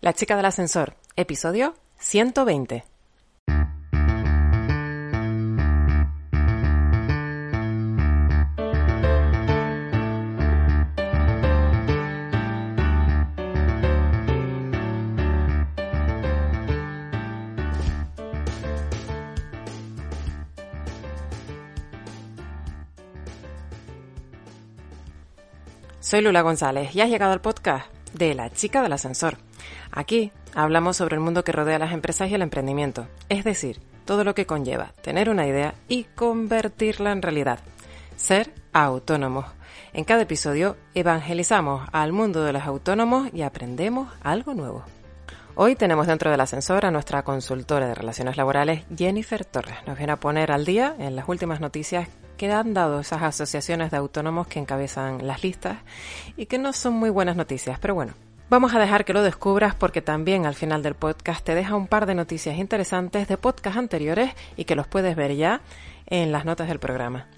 La chica del ascensor, episodio 120. Soy Lula González y has llegado al podcast de La chica del ascensor. Aquí hablamos sobre el mundo que rodea las empresas y el emprendimiento, es decir, todo lo que conlleva tener una idea y convertirla en realidad. Ser autónomos. En cada episodio evangelizamos al mundo de los autónomos y aprendemos algo nuevo. Hoy tenemos dentro del ascensor a nuestra consultora de relaciones laborales, Jennifer Torres. Nos viene a poner al día en las últimas noticias que han dado esas asociaciones de autónomos que encabezan las listas y que no son muy buenas noticias, pero bueno. Vamos a dejar que lo descubras porque también al final del podcast te deja un par de noticias interesantes de podcasts anteriores y que los puedes ver ya en las notas del programa.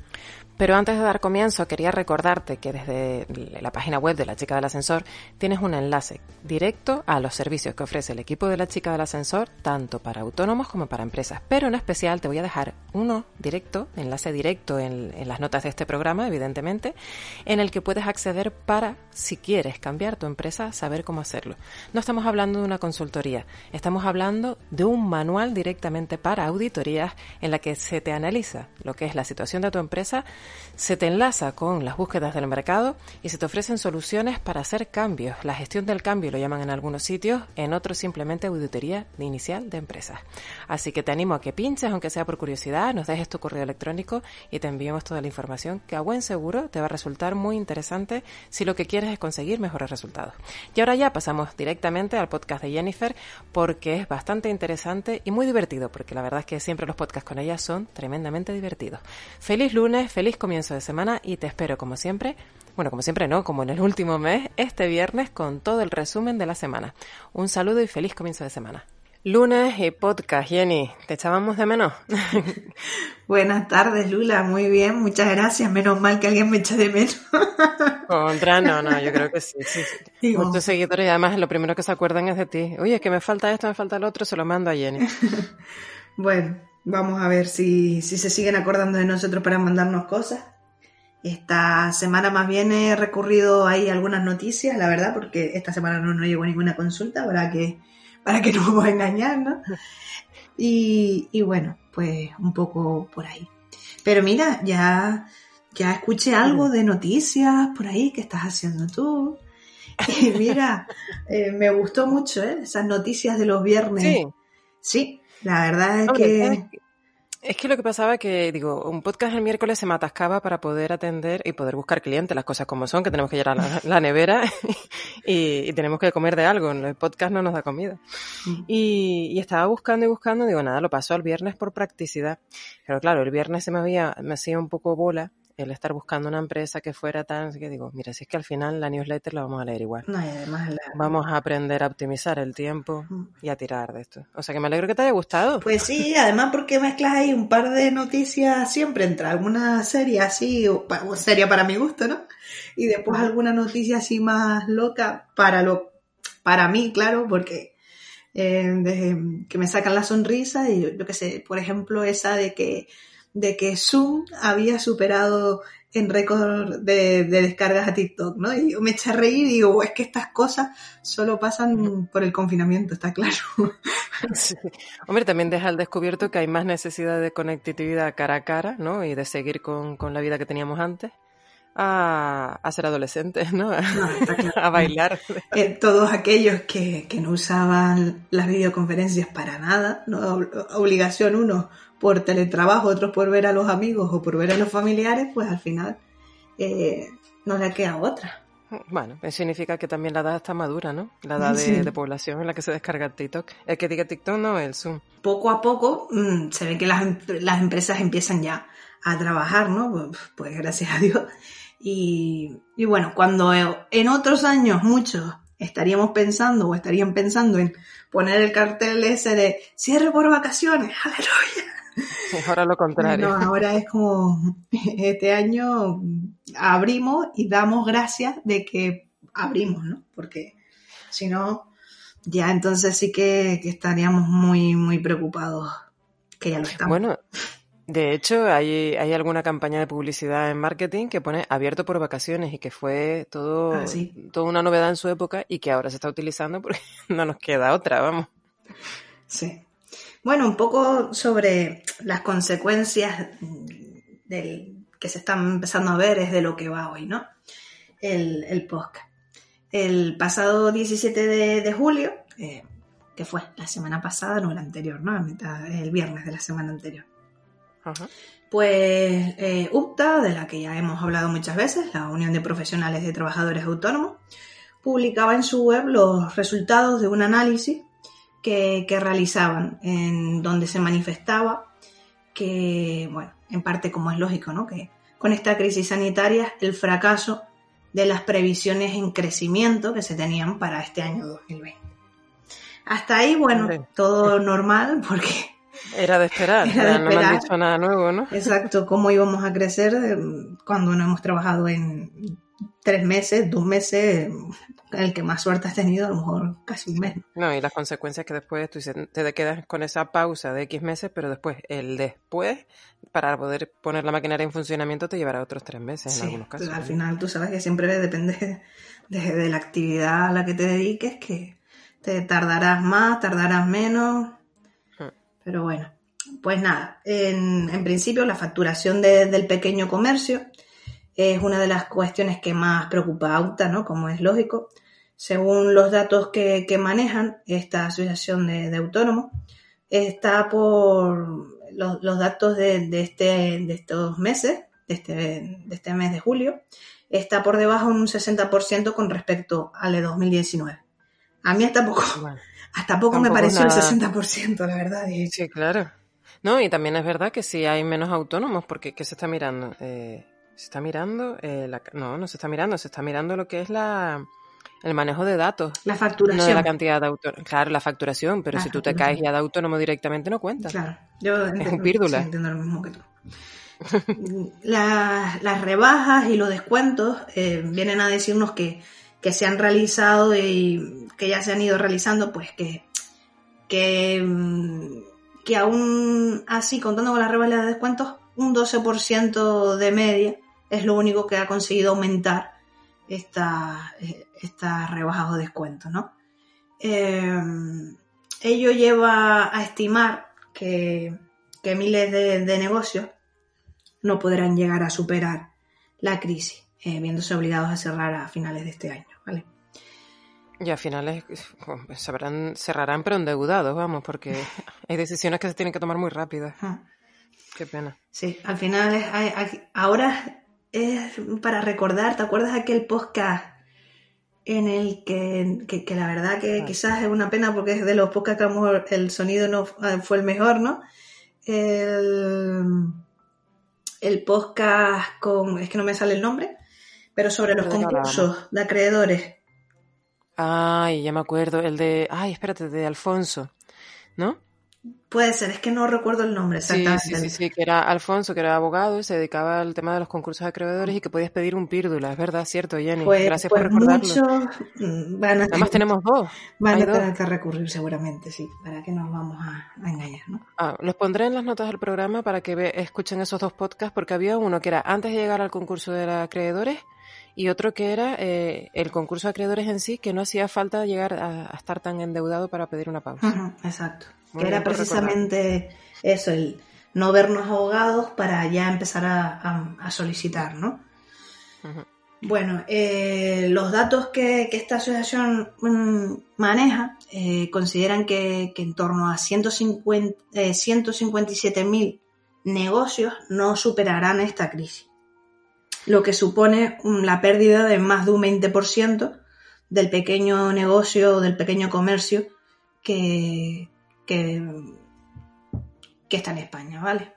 Pero antes de dar comienzo, quería recordarte que desde la página web de la chica del ascensor tienes un enlace directo a los servicios que ofrece el equipo de la chica del ascensor, tanto para autónomos como para empresas. Pero en especial te voy a dejar uno directo, enlace directo en, las notas de este programa, evidentemente, en el que puedes acceder para, si quieres cambiar tu empresa, saber cómo hacerlo. No estamos hablando de una consultoría, estamos hablando de un manual directamente para auditorías en la que se te analiza lo que es la situación de tu empresa, se te enlaza con las búsquedas del mercado y se te ofrecen soluciones para hacer cambios. La gestión del cambio lo llaman en algunos sitios, en otros simplemente auditoría de inicial de empresas. Así que te animo a que pinches, aunque sea por curiosidad, nos dejes tu correo electrónico y te enviemos toda la información que a buen seguro te va a resultar muy interesante si lo que quieres es conseguir mejores resultados. Y ahora ya pasamos directamente al podcast de Jennifer porque es bastante interesante y muy divertido, porque la verdad es que siempre los podcasts con ella son tremendamente divertidos. Feliz lunes, feliz comienzo de semana y te espero como siempre, bueno, como siempre no, como en el último mes, este viernes con todo el resumen de la semana. Un saludo y feliz comienzo de semana. Lunes y podcast, Jenny, ¿te echábamos de menos? Buenas tardes, Lula, muy bien, muchas gracias, menos mal que alguien me echa de menos. Contra, no, no, yo creo que sí, sí, sí. Digo. Muchos seguidores y además lo primero que se acuerdan es de ti. Oye, es que me falta esto, me falta el otro, se lo mando a Jenny. Bueno, vamos a ver si, si se siguen acordando de nosotros para mandarnos cosas. Esta semana más bien he recurrido ahí algunas noticias, la verdad, porque esta semana no, no llegó ninguna consulta para que, para que no vamos a engañar, ¿no? Y, y bueno, pues un poco por ahí. Pero mira, ya, ya escuché algo de noticias por ahí que estás haciendo tú. Y mira, eh, me gustó mucho, ¿eh? Esas noticias de los viernes. Sí. Sí, la verdad es que... Es que lo que pasaba es que, digo, un podcast el miércoles se me atascaba para poder atender y poder buscar clientes, las cosas como son, que tenemos que llegar a la, la nevera y, y tenemos que comer de algo, el podcast no nos da comida. Y, y estaba buscando y buscando, digo, nada, lo paso al viernes por practicidad. Pero claro, el viernes se me había, me hacía un poco bola el estar buscando una empresa que fuera tan, así que digo, mira, si es que al final la newsletter la vamos a leer igual. No, y además la- Vamos a aprender a optimizar el tiempo Mm. y a tirar de esto. O sea que me alegro que te haya gustado. Pues sí, además porque mezclas ahí un par de noticias siempre entre alguna serie así, o o seria para mi gusto, ¿no? Y después alguna noticia así más loca para lo para mí, claro, porque eh, de- que me sacan la sonrisa y yo, yo qué sé, por ejemplo, esa de que de que Zoom había superado en récord de, de descargas a TikTok, ¿no? Y yo me eché a reír y digo, es que estas cosas solo pasan por el confinamiento, está claro. Sí. Hombre, también deja al descubierto que hay más necesidad de conectividad cara a cara, ¿no? Y de seguir con la vida que teníamos antes. A, a ser adolescentes, ¿no? No, está claro. A bailar. Eh, todos aquellos que, que no usaban las videoconferencias para nada, ¿no? Ob- obligación unos por teletrabajo, otros por ver a los amigos o por ver a los familiares, pues al final eh, no le queda otra. Bueno, eso significa que también la edad está madura, ¿no? La edad de, población en la que se descarga TikTok. El que diga TikTok no, el Zoom. Poco a poco mm, se ve que las, las, empresas empiezan ya a trabajar, ¿no? Pues, pues gracias a Dios. Y, y, bueno, cuando en otros años muchos estaríamos pensando o estarían pensando en poner el cartel ese de cierre por vacaciones, aleluya Ahora lo contrario. ahora es como este año abrimos y damos gracias de que abrimos, ¿no? Porque si no, ya entonces sí que, estaríamos muy, muy preocupados, que ya lo estamos. Bueno, de hecho, hay, hay alguna campaña de publicidad en marketing que pone abierto por vacaciones y que fue todo, ah, toda una novedad en su época y que ahora se está utilizando porque no nos queda otra, vamos. Sí. Bueno, un poco sobre las consecuencias del, que se están empezando a ver es de lo que va hoy, ¿no? El, el podcast. El pasado 17 de, julio, eh, que fue la semana pasada, no la anterior, ¿no? el viernes de la semana anterior. Pues eh, UPTA, de la que ya hemos hablado muchas veces, la Unión de Profesionales de Trabajadores Autónomos, publicaba en su web los resultados de un análisis que, realizaban, en donde se manifestaba que, bueno, en parte como es lógico, ¿no? Que con esta crisis sanitaria el fracaso de las previsiones en crecimiento que se tenían para este año 2020. Hasta ahí, bueno, todo normal porque... Era de esperar, no me han dicho nada nuevo, ¿no? Exacto, cómo íbamos a crecer eh, cuando no hemos trabajado en tres meses, dos meses, el que más suerte has tenido, a lo mejor casi un mes. No, y las consecuencias que después tú te quedas con esa pausa de X meses, pero después, el después, para poder poner la maquinaria en funcionamiento, te llevará otros tres meses en algunos casos. Al final tú sabes que siempre depende de, la actividad a la que te dediques, que te tardarás más, tardarás menos. Pero bueno, pues nada, en, principio la facturación del pequeño comercio es una de las cuestiones que más preocupa a UTA, ¿no? Como es lógico. Según los datos que, manejan esta asociación de, autónomos, está por los, datos de, este, de estos meses, de este, de este mes de julio, está por debajo un 60% con respecto al de 2019. A mí hasta poco, hasta poco me pareció el 60%, la verdad. Sí, claro. No, y también es verdad que si hay menos autónomos, porque ¿qué se está mirando? Eh, se está mirando, eh, no, no se está mirando, se está mirando lo que es la, el manejo de datos. La facturación. No de la cantidad de autónomos. Claro, la facturación, pero si tú te caes ya de autónomo directamente no cuenta. Claro, yo es un pírdula. entiendo lo mismo que tú. las rebajas y los descuentos eh, vienen a decirnos que, que, se han realizado y que ya se han ido realizando, pues que, que, mm, que aún así, contando con las rebajas de descuentos, un 12% de media es lo único que ha conseguido aumentar esta, esta rebajas o descuentos, ¿no? Eh, ello lleva a estimar que, miles de, negocios no podrán llegar a superar la crisis, eh, viéndose obligados a cerrar a finales de este año, ¿vale? Y a finales cerrarán, cerrarán pero endeudados, vamos, porque hay decisiones que se tienen que tomar muy rápidas. Qué pena. Sí, al final es, ahora es para recordar, ¿te acuerdas aquel podcast en el que, que, la verdad que ah. quizás es una pena porque es de los podcasts que a lo mejor el sonido no ah, fue el mejor, ¿no? El, el podcast con, es que no me sale el nombre, pero sobre los concursos de acreedores. Ay, ya me acuerdo, el de, ay, espérate, de Alfonso, ¿no? Puede ser, es que no recuerdo el nombre exactamente. Sí, sí, sí, que era Alfonso, que era abogado y se dedicaba al tema de los concursos de acreedores y que podías pedir un pírdula, es verdad, cierto, Jenny. Pues, Gracias por pues recordarlo. Mm, van a Además tenemos dos. Van a tener que recurrir seguramente, sí, para que nos vamos a, engañar, ¿no? Ah, los pondré en las notas del programa para que escuchen esos dos podcasts porque había uno que era antes de llegar al concurso de acreedores y otro que era eh, el concurso de acreedores en sí, que no hacía falta llegar a, estar tan endeudado para pedir una pausa. exacto que era precisamente eso, el no vernos abogados para ya empezar a, solicitar, ¿no? Bueno, eh, los datos que, esta asociación mm, maneja eh, consideran que, en torno a 150, 157.000 eh, negocios no superarán esta crisis. Lo que supone la pérdida de más de un 20% del pequeño negocio o del pequeño comercio que, que, que está en España, ¿vale?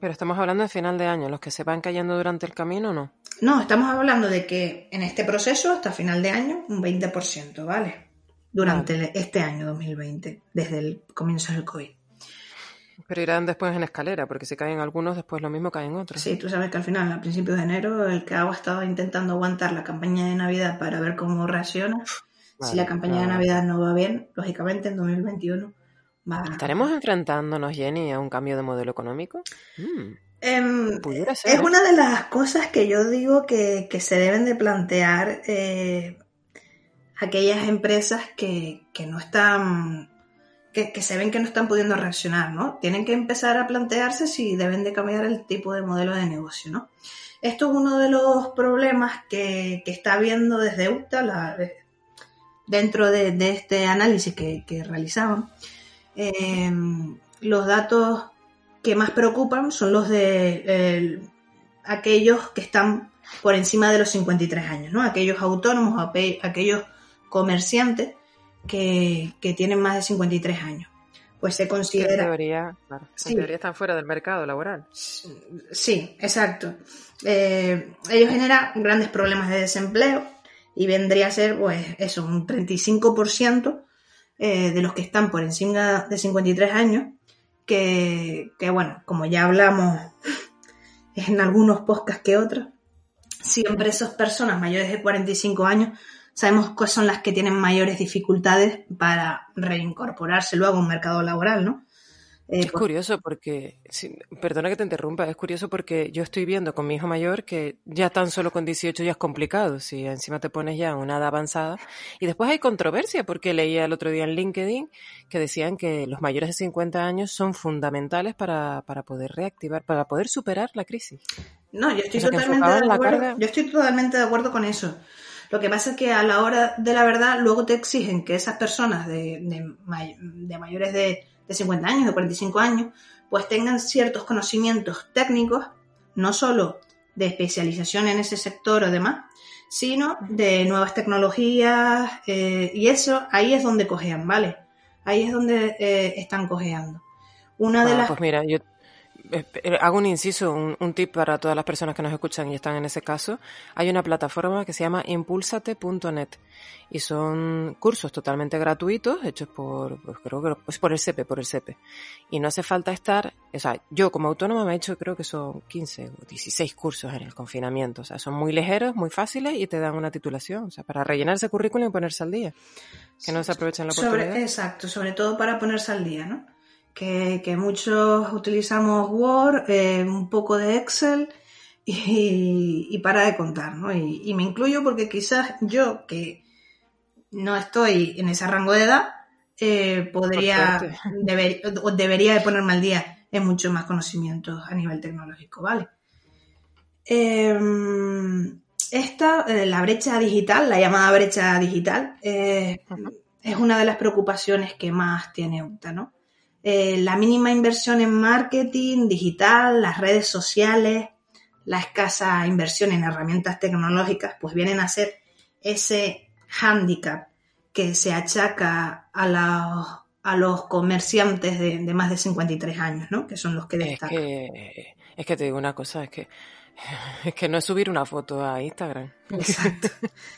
Pero estamos hablando de final de año, los que se van cayendo durante el camino, ¿no? No, estamos hablando de que en este proceso, hasta final de año, un 20%, ¿vale? Durante este año 2020, desde el comienzo del COVID. Pero irán después en escalera, porque si caen algunos, después lo mismo caen otros. Sí, tú sabes que al final, a principios de enero, el CAO estaba intentando aguantar la campaña de Navidad para ver cómo reacciona. si la campaña de Navidad no va bien, lógicamente en 2021 va ¿Estaremos enfrentándonos, Jenny, a un cambio de modelo económico? Mm. Em, es ¿eh? una de las cosas que yo digo que, se deben de plantear eh, aquellas empresas que, no están, que, se ven que no están pudiendo reaccionar, ¿no? Tienen que empezar a plantearse si deben de cambiar el tipo de modelo de negocio, ¿no? Esto es uno de los problemas que, está viendo desde UTA dentro de, este análisis que, realizaban. Em, los datos que más preocupan son los de aquellos que están por encima de los 53 años, ¿no? Aquellos autónomos, aquellos comerciantes que, tienen más de 53 años. Pues se considera... En teoría, están fuera del mercado laboral. Sí, exacto. Eh, ellos generan grandes problemas de desempleo y vendría a ser, pues, eso, un 35% eh, de los que están por encima de 53 años que, bueno, como ya hablamos en algunos podcasts que otros, siempre esas personas mayores de 45 años sabemos que son las que tienen mayores dificultades para reincorporarse luego a un mercado laboral, ¿no? Eh, es pues curioso porque, perdona que te interrumpa, es curioso porque yo estoy viendo con mi hijo mayor que ya tan solo con 18 ya es complicado, si encima te pones ya una edad avanzada. Y después hay controversia porque leía el otro día en LinkedIn que decían que los mayores de 50 años son fundamentales para, para poder reactivar, para poder superar la crisis. No, yo estoy, totalmente de acuerdo, yo estoy totalmente de acuerdo con eso. Lo que pasa es que a la hora de la verdad luego te exigen que esas personas de, de mayores de de 50 años, de 45 años, pues tengan ciertos conocimientos técnicos, no solo de especialización en ese sector o demás, sino de nuevas tecnologías eh, y eso ahí es donde cojean, ¿vale? Ahí es donde eh, están cojeando. Una de ah, las... Pues mira, yo hago un inciso, un, tip para todas las personas que nos escuchan y están en ese caso. Hay una plataforma que se llama impulsate.net y son cursos totalmente gratuitos hechos por, pues creo que pues por el CEPE, por el CEPE. Y no hace falta estar, o sea, yo como autónoma me he hecho creo que son 15 o 16 cursos en el confinamiento. O sea, son muy ligeros, muy fáciles y te dan una titulación, o sea, para rellenar ese currículum y ponerse al día. Que no se aprovechen la oportunidad. exacto, sobre todo para ponerse al día, ¿no? Que, muchos utilizamos Word, eh, un poco de Excel y, para de contar, ¿no? Y, me incluyo porque quizás yo, que no estoy en ese rango de edad, eh, podría, debería de ponerme al día en muchos más conocimientos a nivel tecnológico, ¿vale? Em, esta, eh, la brecha digital, la llamada brecha digital, es una de las preocupaciones que más tiene UTA, ¿no? Eh, la mínima inversión en marketing digital, las redes sociales, la escasa inversión en herramientas tecnológicas, pues vienen a ser ese hándicap que se achaca a, a los comerciantes de, más de 53 años, ¿no? Que son los que destacan. Es que, es que te digo una cosa, es que es que no es subir una foto a Instagram. Exacto.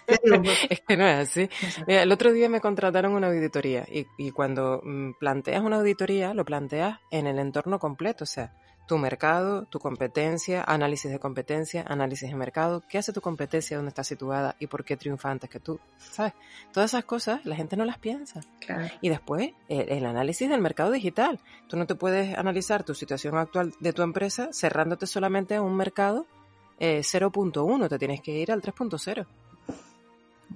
es que no es así. el otro día me contrataron una auditoría y, y cuando mm, planteas una auditoría lo planteas en el entorno completo, o sea, tu mercado, tu competencia, análisis de competencia, análisis de mercado, qué hace tu competencia, dónde está situada y por qué triunfa antes que tú, ¿sabes? Todas esas cosas la gente no las piensa. Y después, el, análisis del mercado digital. Tú no te puedes analizar tu situación actual de tu empresa cerrándote solamente a un mercado 0.1, eh, te tienes que ir al 3.0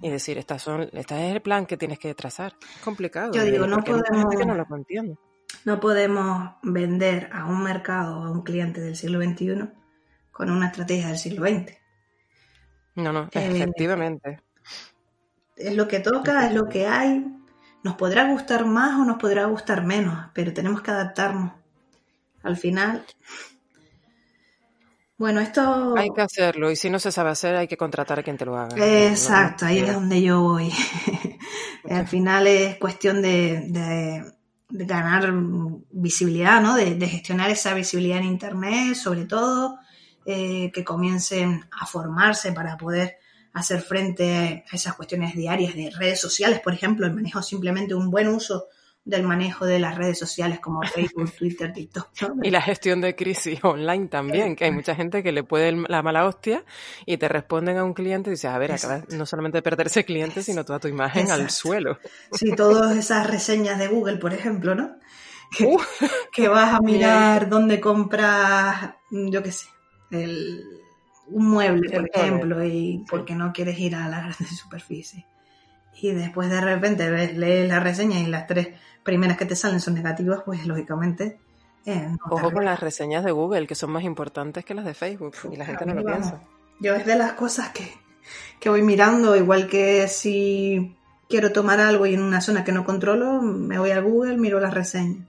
y decir, estas son, este es el plan que tienes que trazar. Es complicado. Yo digo, no podemos, que no lo entiende. No podemos vender a un mercado o a un cliente del siglo XXI con una estrategia del siglo XX. No, no, eh, efectivamente. Es lo que toca, es lo que hay. Nos podrá gustar más o nos podrá gustar menos, pero tenemos que adaptarnos. Al final. Bueno, esto... Hay que hacerlo y si no se sabe hacer hay que contratar a quien te lo haga. Exacto, ahí es donde yo voy. Al final es cuestión de, ganar visibilidad, ¿no? De, gestionar esa visibilidad en Internet, sobre todo, eh, que comiencen a formarse para poder hacer frente a esas cuestiones diarias de redes sociales, por ejemplo, el manejo simplemente un buen uso del manejo de las redes sociales como Facebook, Twitter, TikTok. Y la gestión de crisis online también, que hay mucha gente que le puede la mala hostia y te responden a un cliente y dices, a ver, acabas no solamente de perderse cliente, sino toda tu imagen al suelo. Sí, todas esas reseñas de Google, por ejemplo, ¿no? Que, vas a mirar dónde compras, yo qué sé, un mueble, por ejemplo, y porque no quieres ir a la gran superficie. Y después de repente lees la reseña y las tres primeras que te salen son negativas, pues lógicamente... Eh, Ojo con las reseñas de Google, que son más importantes que las de Facebook, y la gente no lo piensa. Yo es de las cosas que, que voy mirando, igual que si quiero tomar algo y en una zona que no controlo, me voy a Google, miro las reseñas.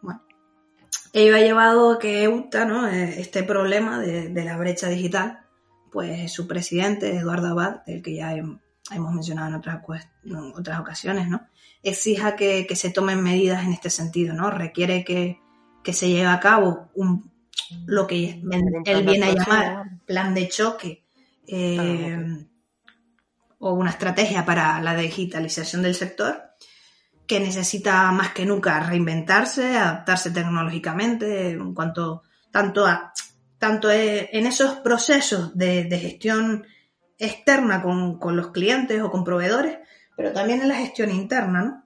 Bueno, ello ha llevado a que EUTA, ¿no? Eh, este problema de, de, la brecha digital, pues su presidente, Eduardo Abad, el que ya hemos mencionado en otras, en otras ocasiones, ¿no? exija que, se tomen medidas en este sentido, ¿no? Requiere que, se lleve a cabo un, lo que él viene a llamar plan de choque eh, o una estrategia para la digitalización del sector que necesita más que nunca reinventarse, adaptarse tecnológicamente en cuanto tanto a tanto en esos procesos de, gestión externa con, con, los clientes o con proveedores, pero también en la gestión interna, ¿no?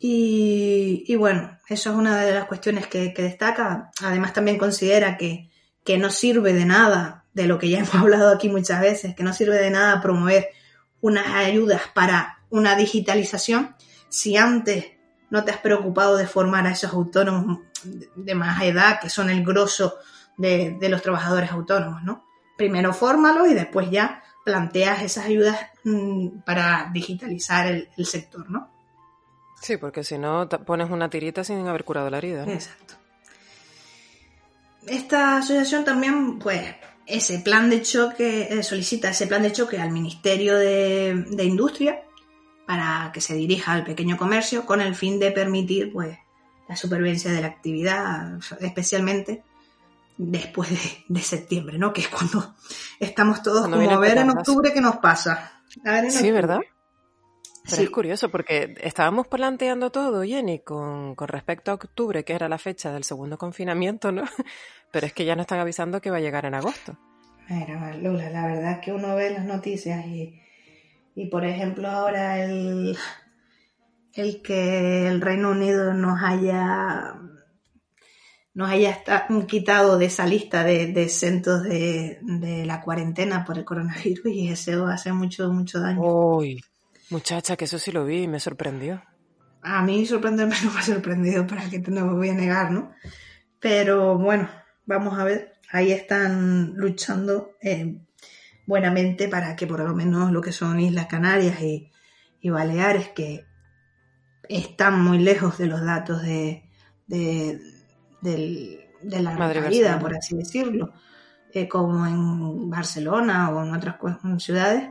Y, bueno, eso es una de las cuestiones que, destaca. Además también considera que, que, no sirve de nada, de lo que ya hemos hablado aquí muchas veces, que no sirve de nada promover unas ayudas para una digitalización si antes no te has preocupado de formar a esos autónomos de más edad, que son el grosso de, los trabajadores autónomos, ¿no? Primero fórmalos y después ya planteas esas ayudas mm, para digitalizar el, sector, ¿no? Sí, porque si no pones una tirita sin haber curado la herida. Exacto. Esta asociación también, pues, ese plan de choque, eh, solicita ese plan de choque al Ministerio de, Industria para que se dirija al pequeño comercio con el fin de permitir, pues, la supervivencia de la actividad, especialmente después de, septiembre, ¿no? Que es cuando estamos todos como a ver en octubre qué nos pasa. sí, ¿verdad? Pero es curioso porque estábamos planteando todo, Jenny, con, con, respecto a octubre, que era la fecha del segundo confinamiento, ¿no? Pero es que ya nos están avisando que va a llegar en agosto. Mira, Lula, la verdad es que uno ve las noticias y, y por ejemplo, ahora el, el que el Reino Unido nos haya nos haya quitado de esa lista de, de centros de, la cuarentena por el coronavirus y eso hace mucho, mucho daño. Uy, muchacha, que eso sí lo vi y me sorprendió. A mí sorprenderme no me ha sorprendido, para que no me voy a negar, ¿no? Pero bueno, vamos a ver. Ahí están luchando eh, buenamente para que por lo menos lo que son Islas Canarias y, y Baleares, que están muy lejos de los datos de del, de la vida, por así decirlo, eh, como en Barcelona o en otras ciudades,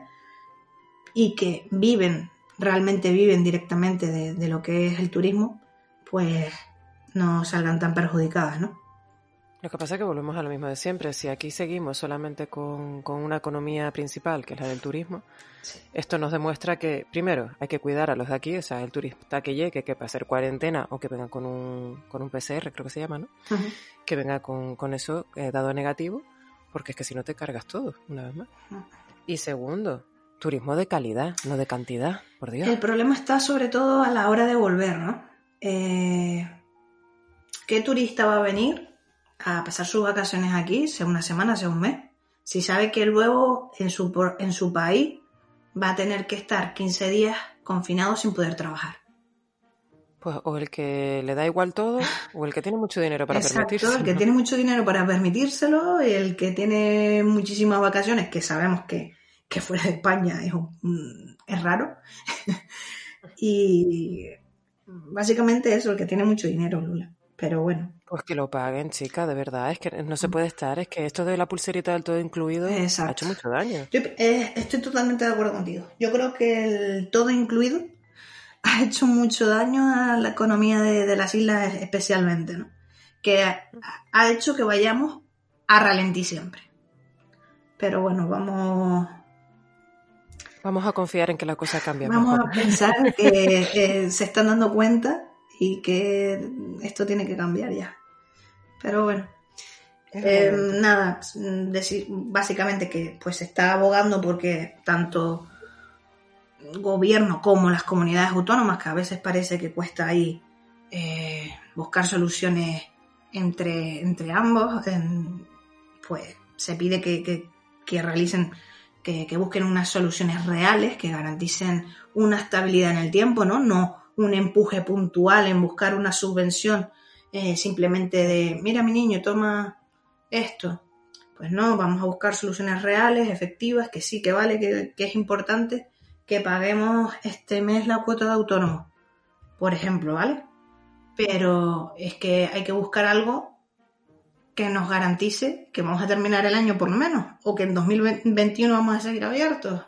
y que viven, realmente viven directamente de, de lo que es el turismo, pues no salgan tan perjudicadas, ¿no? Lo que pasa es que volvemos a lo mismo de siempre. Si aquí seguimos solamente con, una economía principal, que es la del turismo, esto nos demuestra que, primero, hay que cuidar a los de aquí, o sea, el turista que llegue, que para hacer cuarentena o que venga con un, con un PCR, creo que se llama, ¿no? Que venga con, eso eh, dado negativo, porque es que si no te cargas todo, una vez más. Y segundo, turismo de calidad, no de cantidad, por Dios. El problema está sobre todo a la hora de volver, ¿no? Eh, ¿Qué turista va a venir a pasar sus vacaciones aquí, sea una semana, sea un mes, si sabe que luego en su, en su país va a tener que estar 15 días confinado sin poder trabajar. Pues o el que le da igual todo, o el que tiene mucho dinero para Exacto, permitírselo. El que tiene mucho dinero para permitírselo, el que tiene muchísimas vacaciones, que sabemos que, fuera de España es, es raro. y básicamente eso, el que tiene mucho dinero, Lula. Pero bueno. Pues que lo paguen, chica, de verdad. Es que no se puede estar. Es que esto de la pulserita del todo incluido ha hecho mucho daño. Yo eh, estoy totalmente de acuerdo contigo. Yo creo que el todo incluido ha hecho mucho daño a la economía de, las islas especialmente, ¿no? Que ha, hecho que vayamos a ralentí siempre. Pero bueno, vamos... Vamos a confiar en que la cosa cambia. Vamos a pensar que eh, se están dando cuenta y que esto tiene que cambiar ya. Pero bueno, eh, nada, decir básicamente que pues se está abogando porque tanto gobierno como las comunidades autónomas, que a veces parece que cuesta ahí eh, buscar soluciones entre, entre ambos, pues se pide que, realicen, que, que, busquen unas soluciones reales, que garanticen una estabilidad en el tiempo, ¿no? No un empuje puntual en buscar una subvención eh, simplemente de, mira mi niño, toma esto. Pues no, vamos a buscar soluciones reales, efectivas, que sí, que vale, que, es importante que paguemos este mes la cuota de autónomo, por ejemplo, ¿vale? Pero es que hay que buscar algo que nos garantice que vamos a terminar el año por lo menos, o que en 2021 vamos a seguir abiertos.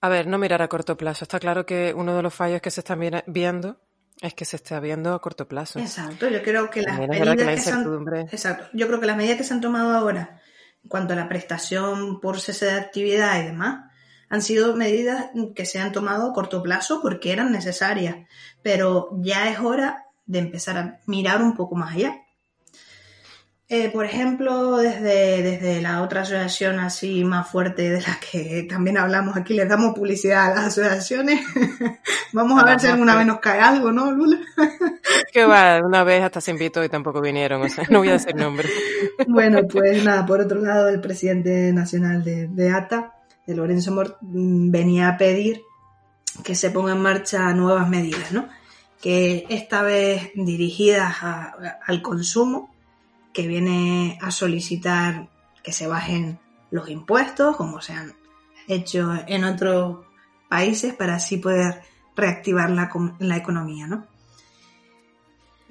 A ver, no mirar a corto plazo. Está claro que uno de los fallos que se están viendo es que se está viendo a corto plazo. Exacto, yo creo que las medidas que, se han... Exacto. Yo creo que las medidas que se han tomado ahora en cuanto a la prestación por cese de actividad y demás han sido medidas que se han tomado a corto plazo porque eran necesarias, pero ya es hora de empezar a mirar un poco más allá. Eh, por ejemplo, desde, desde la otra asociación así más fuerte de la que también hablamos aquí, les damos publicidad a las asociaciones. Vamos a ver si alguna vez nos cae algo, ¿no, Lula? que va, una vez hasta se invitó y tampoco vinieron, o sea, no voy a decir nombre. bueno, pues nada, por otro lado, el presidente nacional de, ATA, de Lorenzo Mort, mm, venía a pedir que se pongan en marcha nuevas medidas, ¿no? Que esta vez dirigidas al consumo, que viene a solicitar que se bajen los impuestos, como se han hecho en otros países, para así poder reactivar la, la economía, ¿no?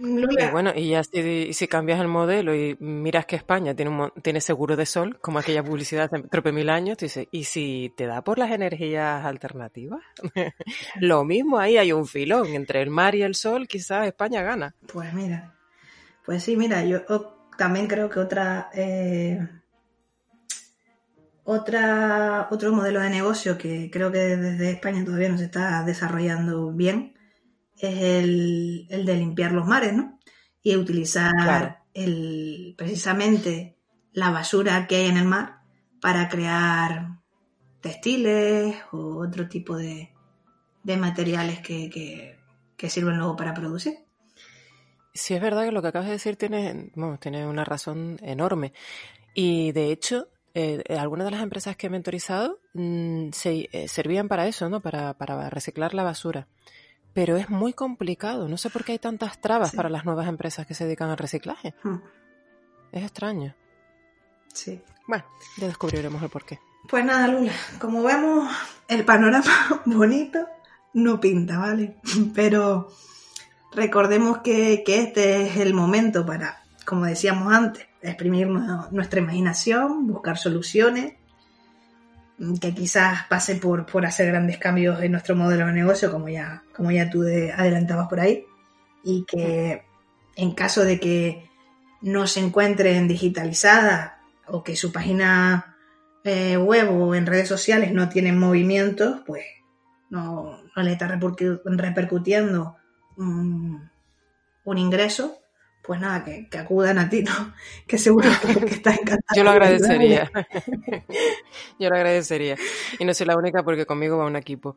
Y bueno, y ya si, cambias el modelo y miras que España tiene, un, tiene seguro de sol, como aquella publicidad de Trope Mil Años, tú dices, ¿y si te da por las energías alternativas? Lo mismo, ahí hay un filón entre el mar y el sol, quizás España gana. Pues mira, pues sí, mira, yo también creo que otra, eh, otra, otro modelo de negocio que creo que desde España todavía no se está desarrollando bien es el, de limpiar los mares, ¿no? Y utilizar el, precisamente la basura que hay en el mar para crear textiles o otro tipo de, materiales que sirven luego para producir. Sí, es verdad que lo que acabas de decir tiene, tiene una razón enorme. Y de hecho, eh, algunas de las empresas que he mentorizado mm, se, eh, servían para eso, ¿no? Para, para, reciclar la basura. Pero es muy complicado. No sé por qué hay tantas trabas para las nuevas empresas que se dedican al reciclaje. Hmm. Es extraño. Sí. Bueno, ya descubriremos el porqué. Pues nada, Lula, como vemos, el panorama bonito no pinta, ¿vale? Pero Recordemos que, este es el momento para, como decíamos antes, exprimir nuestra imaginación, buscar soluciones, que quizás pase por, por hacer grandes cambios en nuestro modelo de negocio, como ya, como ya tú adelantabas por ahí, y que en caso de que no se encuentren digitalizadas o que su página eh, web o en redes sociales no tienen movimientos, pues no, no le está repercutiendo un, ingreso, pues nada, que, acudan a ti, ¿no? Que seguro que, estás encantado. Yo lo agradecería. Yo lo agradecería. Y no soy la única porque conmigo va un equipo.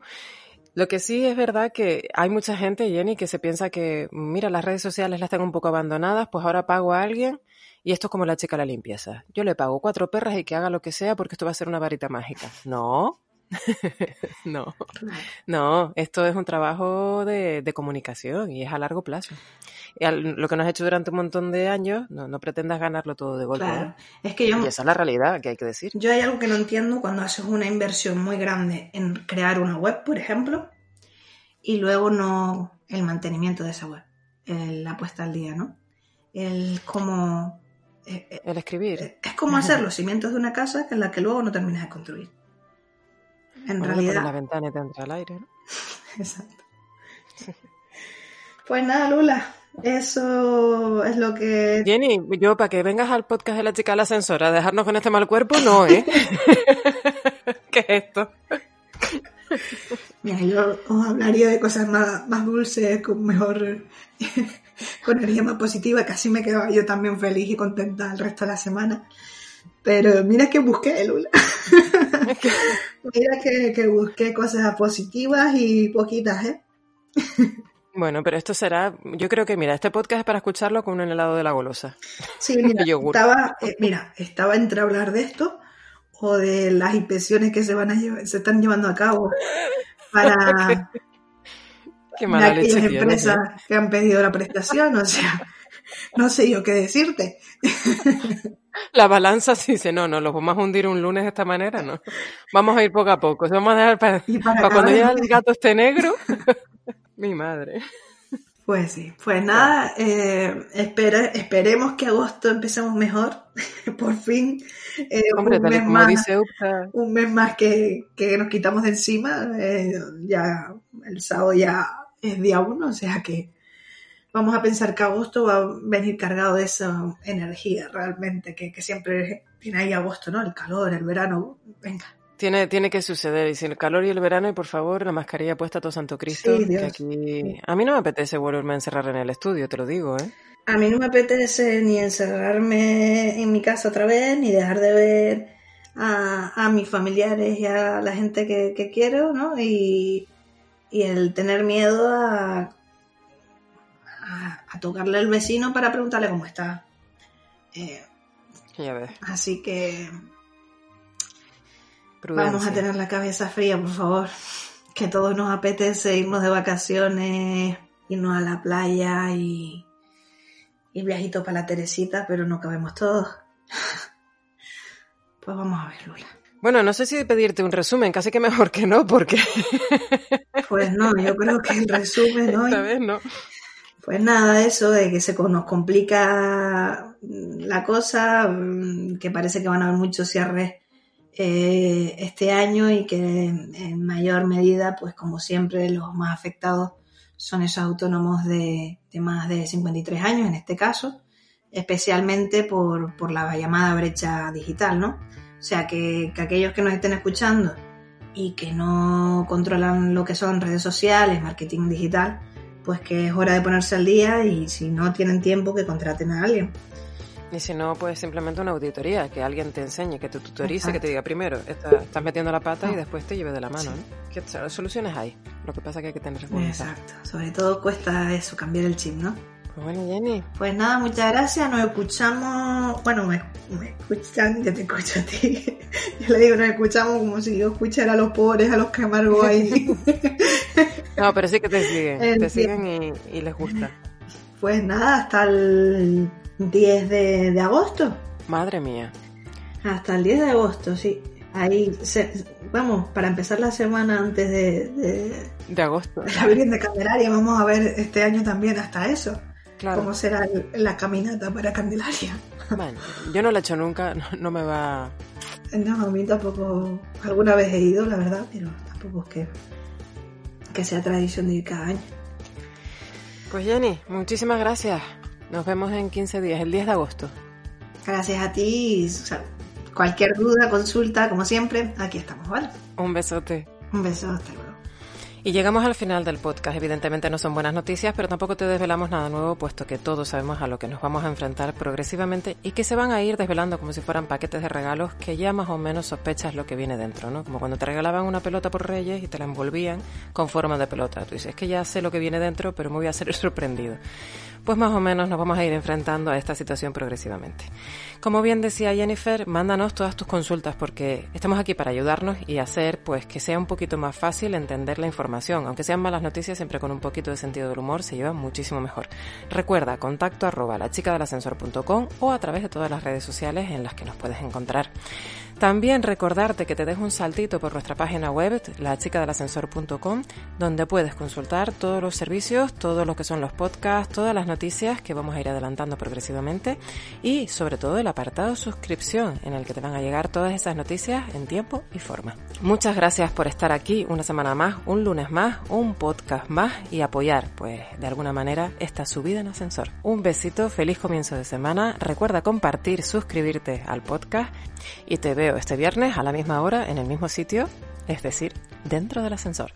Lo que sí es verdad que hay mucha gente, Jenny, que se piensa que, mira, las redes sociales las tengo un poco abandonadas, pues ahora pago a alguien y esto es como la chica la limpieza. Yo le pago cuatro perras y que haga lo que sea porque esto va a ser una varita mágica. No, no, no, esto es un trabajo de, comunicación y es a largo plazo. Lo que nos has hecho durante un montón de años, no, pretendas ganarlo todo de golpe. Claro. Es que yo, y esa es la realidad que hay que decir. Yo hay algo que no entiendo cuando haces una inversión muy grande en crear una web, por ejemplo, y luego no el mantenimiento de esa web. la puesta al día, ¿no? El como... Eh, eh, el escribir. Es como hacer los cimientos de una casa en la que luego no terminas de construir. En realidad... la ventana te entra al aire, ¿no? Exacto. Pues nada, Lula, eso es lo que... Jenny, yo para que vengas al podcast de la chica de la ascensora a dejarnos con este mal cuerpo, no, ¿eh? ¿Qué es esto? Mira, yo os hablaría de cosas más, más dulces, con mejor, con energía más positiva, así me quedaba yo también feliz y contenta el resto de la semana. Pero mira que busqué, Lula. mira que, que busqué cosas positivas y poquitas, ¿eh? Bueno, pero esto será, yo creo que, mira, este podcast es para escucharlo con un helado de la golosa. Sí, mira, estaba, eh, mira, estaba entre hablar de esto o de las inspecciones que se van a se están llevando a cabo para Qué mala aquellas empresas ¿eh? que han pedido la prestación, o sea, no sé yo qué decirte. La balanza sí dice, no, no, los vamos a hundir un lunes de esta manera, no. Vamos a ir poco a poco. Vamos a dejar para, para cuando ya el gato esté negro, Mi madre. Pues sí, pues nada, eh, esperemos que agosto empecemos mejor, por fin. Eh, un, mes más, un mes más que, nos quitamos de encima, eh, ya el sábado ya es día uno, o sea que vamos a pensar que agosto va a venir cargado de esa energía realmente, que, que siempre tiene ahí agosto, ¿no? El calor, el verano, venga, tiene, tiene que suceder, y si el calor y el verano, y por favor, la mascarilla puesta todo Santo Cristo, que aquí... A mí no me apetece volverme a encerrar en el estudio, te lo digo, ¿eh? A mí no me apetece ni encerrarme en mi casa otra vez, ni dejar de ver a, mis familiares y a la gente que, quiero, ¿no? Y, el tener miedo a, a, tocarle al vecino para preguntarle cómo está. Eh, ya ves. Así que Vamos a tener la cabeza fría, por favor. Que todos nos apetece irnos de vacaciones, irnos a la playa y, y viajito para la Teresita, pero no cabemos todos. Pues vamos a ver, Lula. Bueno, no sé si pedirte un resumen, casi que mejor que no, porque... Pues no, yo creo que el resumen hoy... Esta vez no. Pues nada, eso de que se nos complica la cosa, mm, que parece que van a haber muchos cierres eh, este año y que en, mayor medida, pues como siempre, los más afectados son esos autónomos de, más de 53 años, en este caso, especialmente por, por la llamada brecha digital, ¿no? O sea, que, que, aquellos que nos estén escuchando y que no controlan lo que son redes sociales, marketing digital, pues que es hora de ponerse al día y si no tienen tiempo que contraten a alguien. Y si no, pues simplemente una auditoría, que alguien te enseñe, que te tutorice, que te diga primero, estás metiendo la pata y después te lleve de la mano, ¿no? Que soluciones hay. Lo que pasa es que hay que tener voluntad. Exacto. Sobre todo cuesta eso, cambiar el chip, ¿no? Pues bueno, Jenny. Pues nada, muchas gracias. Nos escuchamos. Bueno, me, escuchan, yo te escucho a ti. Yo le digo, nos escuchamos como si yo escuchara a los pobres, a los que amargo ahí. no, pero sí que te siguen. te siguen y, y les gusta. Pues nada, hasta el 10 de, agosto. Madre mía. Hasta el 10 de agosto, sí. Ahí, vamos, para empezar la semana antes de... De, agosto. La Virgen de Candelaria, vamos a ver este año también hasta eso. Claro. Cómo será la caminata para Candelaria. Bueno, yo no la he hecho nunca, no, me va... No, a mí tampoco, alguna vez he ido, la verdad, pero tampoco es que, que sea tradición de ir cada año. Pues Jenny, muchísimas gracias. Nos vemos en 15 días, el 10 de agosto. Gracias a ti. cualquier duda, consulta, como siempre, aquí estamos, ¿vale? Un besote. Un beso, hasta luego. Y llegamos al final del podcast. Evidentemente no son buenas noticias, pero tampoco te desvelamos nada nuevo, puesto que todos sabemos a lo que nos vamos a enfrentar progresivamente y que se van a ir desvelando como si fueran paquetes de regalos que ya más o menos sospechas lo que viene dentro, ¿no? Como cuando te regalaban una pelota por Reyes y te la envolvían con forma de pelota. Tú dices, es que ya sé lo que viene dentro, pero me voy a ser sorprendido. Pues más o menos nos vamos a ir enfrentando a esta situación progresivamente. Como bien decía Jennifer, mándanos todas tus consultas porque estamos aquí para ayudarnos y hacer pues que sea un poquito más fácil entender la información aunque sean malas noticias, siempre con un poquito de sentido del humor se lleva muchísimo mejor. Recuerda, contacto arroba la chica del ascensor o a través de todas las redes sociales en las que nos puedes encontrar. También recordarte que te dejo un saltito por nuestra página web, lachicadelascensor.com, donde puedes consultar todos los servicios, todo lo que son los podcasts, todas las noticias que vamos a ir adelantando progresivamente y sobre todo el apartado suscripción en el que te van a llegar todas esas noticias en tiempo y forma. Muchas gracias por estar aquí una semana más, un lunes más, un podcast más y apoyar, pues de alguna manera, esta subida en ascensor. Un besito, feliz comienzo de semana. Recuerda compartir, suscribirte al podcast y te veo este viernes a la misma hora en el mismo sitio, es decir, dentro del ascensor.